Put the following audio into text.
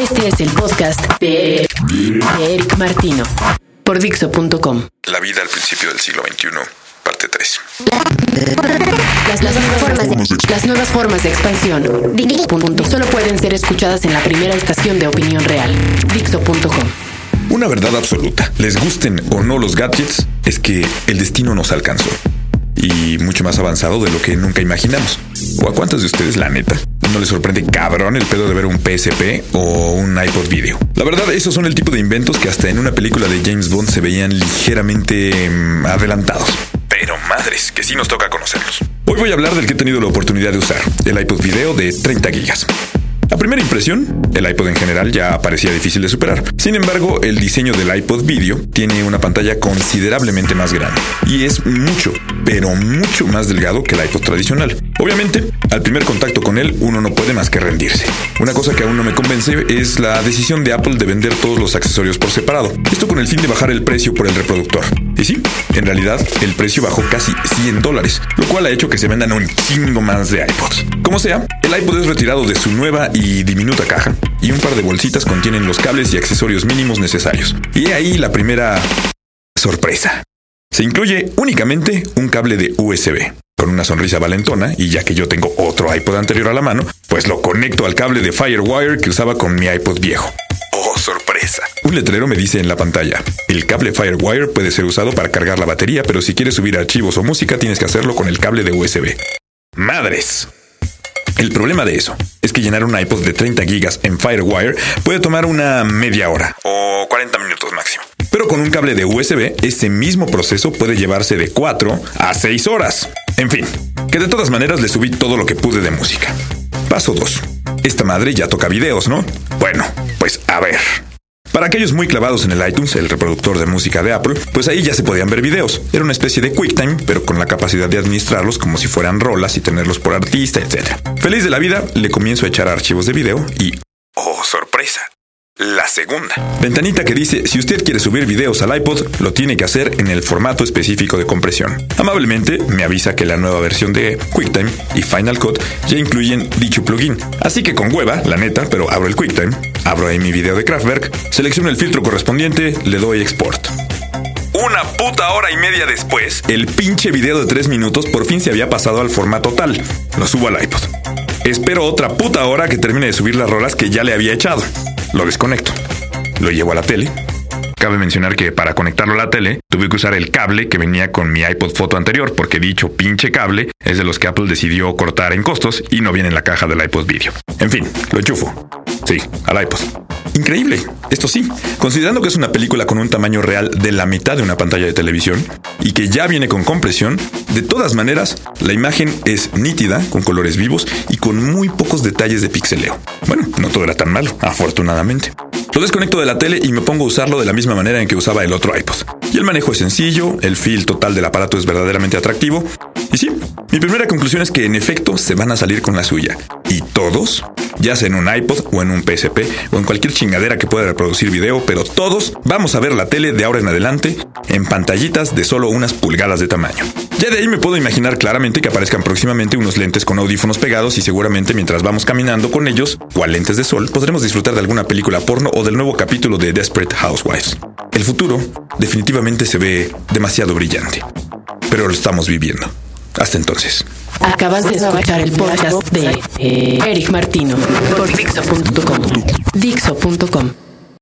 Este es el podcast de Eric Martino por Dixo.com. La vida al principio del siglo XXI, parte 3. Las, las nuevas formas de, las nuevas formas de expansión solo pueden ser escuchadas en la primera estación de opinión real. Dixo.com. Una verdad absoluta, les gusten o no los gadgets, es que el destino nos alcanzó. Y mucho más avanzado de lo que nunca imaginamos. ¿O a cuántos de ustedes, la neta, no les sorprende cabrón el pedo de ver un PSP o un iPod video? La verdad, esos son el tipo de inventos que hasta en una película de James Bond se veían ligeramente mm, adelantados. Pero madres, que sí nos toca conocerlos. Hoy voy a hablar del que he tenido la oportunidad de usar, el iPod video de 30 gigas. A primera impresión, el iPod en general ya parecía difícil de superar. Sin embargo, el diseño del iPod Video tiene una pantalla considerablemente más grande y es mucho, pero mucho más delgado que el iPod tradicional. Obviamente, al primer contacto con él, uno no puede más que rendirse. Una cosa que aún no me convence es la decisión de Apple de vender todos los accesorios por separado. Esto con el fin de bajar el precio por el reproductor. Y sí, en realidad, el precio bajó casi 100 dólares, lo cual ha hecho que se vendan un chingo más de iPods. Como sea, el iPod es retirado de su nueva y diminuta caja, y un par de bolsitas contienen los cables y accesorios mínimos necesarios. Y ahí la primera sorpresa. Se incluye únicamente un cable de USB. Con una sonrisa valentona, y ya que yo tengo otro iPod anterior a la mano, pues lo conecto al cable de Firewire que usaba con mi iPod viejo. ¡Oh, sorpresa! Un letrero me dice en la pantalla, el cable Firewire puede ser usado para cargar la batería, pero si quieres subir archivos o música tienes que hacerlo con el cable de USB. ¡Madres! El problema de eso es que llenar un iPod de 30 gigas en Firewire puede tomar una media hora o 40 minutos máximo. Pero con un cable de USB, ese mismo proceso puede llevarse de 4 a 6 horas. En fin, que de todas maneras le subí todo lo que pude de música. Paso 2. Esta madre ya toca videos, ¿no? Bueno, pues a ver. Para aquellos muy clavados en el iTunes, el reproductor de música de Apple, pues ahí ya se podían ver videos. Era una especie de QuickTime, pero con la capacidad de administrarlos como si fueran rolas y tenerlos por artista, etc. Feliz de la vida, le comienzo a echar archivos de video y... La segunda. Ventanita que dice, si usted quiere subir videos al iPod, lo tiene que hacer en el formato específico de compresión. Amablemente me avisa que la nueva versión de QuickTime y Final Cut ya incluyen dicho plugin. Así que con hueva, la neta, pero abro el QuickTime, abro ahí mi video de Kraftwerk, selecciono el filtro correspondiente, le doy export. Una puta hora y media después, el pinche video de 3 minutos por fin se había pasado al formato tal. Lo subo al iPod. Espero otra puta hora que termine de subir las rolas que ya le había echado. Lo desconecto. Lo llevo a la tele. Cabe mencionar que para conectarlo a la tele tuve que usar el cable que venía con mi iPod Photo anterior porque dicho pinche cable es de los que Apple decidió cortar en costos y no viene en la caja del iPod Video. En fin, lo enchufo. Sí, al iPod. Increíble, esto sí, considerando que es una película con un tamaño real de la mitad de una pantalla de televisión y que ya viene con compresión, de todas maneras, la imagen es nítida, con colores vivos y con muy pocos detalles de pixeleo. Bueno, no todo era tan malo, afortunadamente. Lo desconecto de la tele y me pongo a usarlo de la misma manera en que usaba el otro iPod. Y el manejo es sencillo, el feel total del aparato es verdaderamente atractivo. Y sí, mi primera conclusión es que en efecto se van a salir con la suya. Y todos, ya sea en un iPod o en un PSP o en cualquier chingadera que pueda reproducir video, pero todos vamos a ver la tele de ahora en adelante en pantallitas de solo unas pulgadas de tamaño. Ya de ahí me puedo imaginar claramente que aparezcan próximamente unos lentes con audífonos pegados y seguramente mientras vamos caminando con ellos, cual lentes de sol, podremos disfrutar de alguna película porno o del nuevo capítulo de Desperate Housewives. El futuro definitivamente se ve demasiado brillante, pero lo estamos viviendo. Hasta entonces. Acabas de escuchar el podcast de eh, Eric Martino por Dixo.com. Dixo.com.